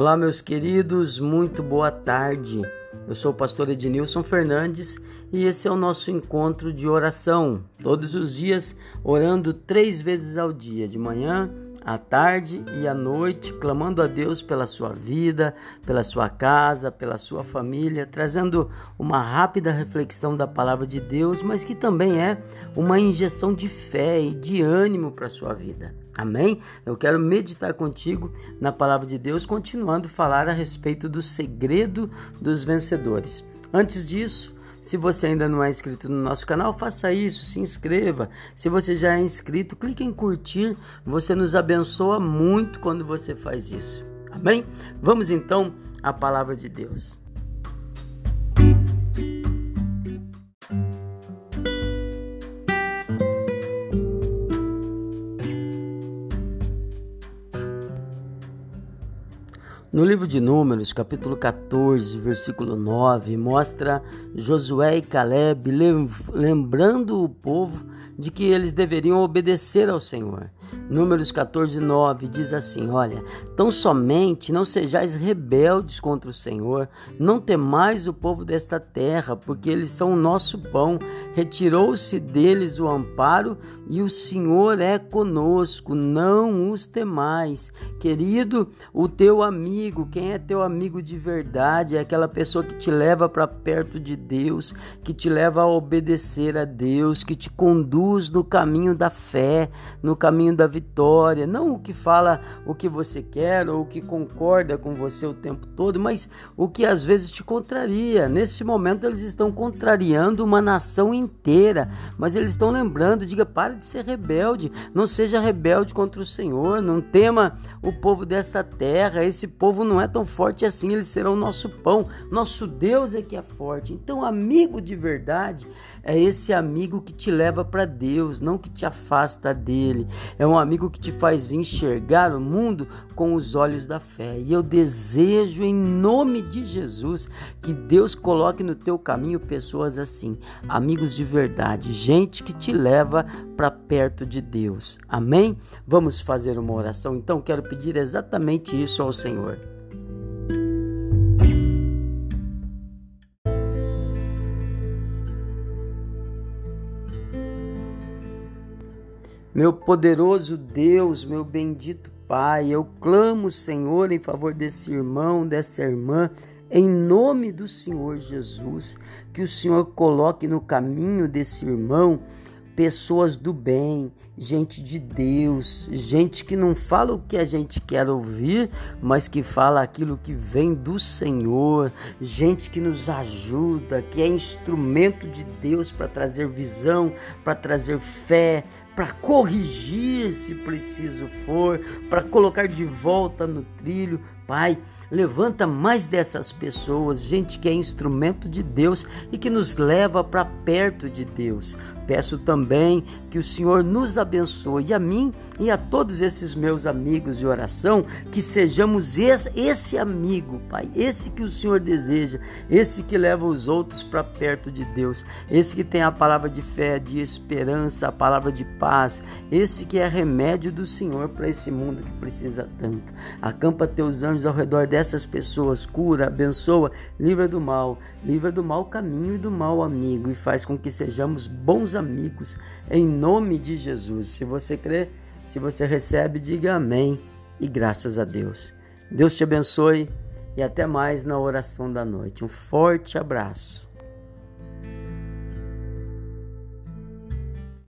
Olá, meus queridos, muito boa tarde. Eu sou o pastor Ednilson Fernandes e esse é o nosso encontro de oração. Todos os dias, orando três vezes ao dia, de manhã, à tarde e à noite, clamando a Deus pela sua vida, pela sua casa, pela sua família, trazendo uma rápida reflexão da palavra de Deus, mas que também é uma injeção de fé e de ânimo para a sua vida. Amém? Eu quero meditar contigo na palavra de Deus, continuando a falar a respeito do segredo dos vencedores. Antes disso, se você ainda não é inscrito no nosso canal, faça isso, se inscreva. Se você já é inscrito, clique em curtir. Você nos abençoa muito quando você faz isso. Amém? Vamos então à palavra de Deus. No livro de Números, capítulo 14, versículo 9, mostra Josué e Caleb lembrando o povo de que eles deveriam obedecer ao Senhor. Números 14, 9 diz assim: Olha, tão somente não sejais rebeldes contra o Senhor, não temais o povo desta terra, porque eles são o nosso pão. Retirou-se deles o amparo e o Senhor é conosco, não os temais. Querido, o teu amigo, quem é teu amigo de verdade, é aquela pessoa que te leva para perto de Deus, que te leva a obedecer a Deus, que te conduz no caminho da fé, no caminho da vitória, não o que fala o que você quer ou o que concorda com você o tempo todo, mas o que às vezes te contraria. Nesse momento eles estão contrariando uma nação inteira, mas eles estão lembrando, diga, para de ser rebelde, não seja rebelde contra o Senhor, não tema o povo dessa terra, esse povo não é tão forte assim, eles serão nosso pão, nosso Deus é que é forte. Então, amigo de verdade é esse amigo que te leva para Deus, não que te afasta dele. É um amigo que te faz enxergar o mundo com os olhos da fé. E eu desejo, em nome de Jesus, que Deus coloque no teu caminho pessoas assim, amigos de verdade, gente que te leva para perto de Deus. Amém? Vamos fazer uma oração. Então, quero pedir exatamente isso ao Senhor. Meu poderoso Deus, meu bendito Pai, eu clamo, Senhor, em favor desse irmão, dessa irmã, em nome do Senhor Jesus, que o Senhor coloque no caminho desse irmão pessoas do bem, gente de Deus, gente que não fala o que a gente quer ouvir, mas que fala aquilo que vem do Senhor, gente que nos ajuda, que é instrumento de Deus para trazer visão, para trazer fé, para corrigir se preciso for, para colocar de volta no trilho. Pai, levanta mais dessas pessoas, gente que é instrumento de Deus e que nos leva para perto de Deus. Peço também que o Senhor nos abençoe, a mim e a todos esses meus amigos de oração, que sejamos esse, amigo, Pai, esse que o Senhor deseja, esse que leva os outros para perto de Deus, esse que tem a palavra de fé, de esperança, a palavra de paz, esse que é remédio do Senhor para esse mundo que precisa tanto. Acampa teus anjos ao redor dessas pessoas, cura, abençoa, livra do mal, livra do mal caminho e do mal amigo e faz com que sejamos bons amigos em nome de Jesus. Se você crê, se você recebe, diga amém e graças a Deus. Deus te abençoe e até mais na oração da noite. Um forte abraço.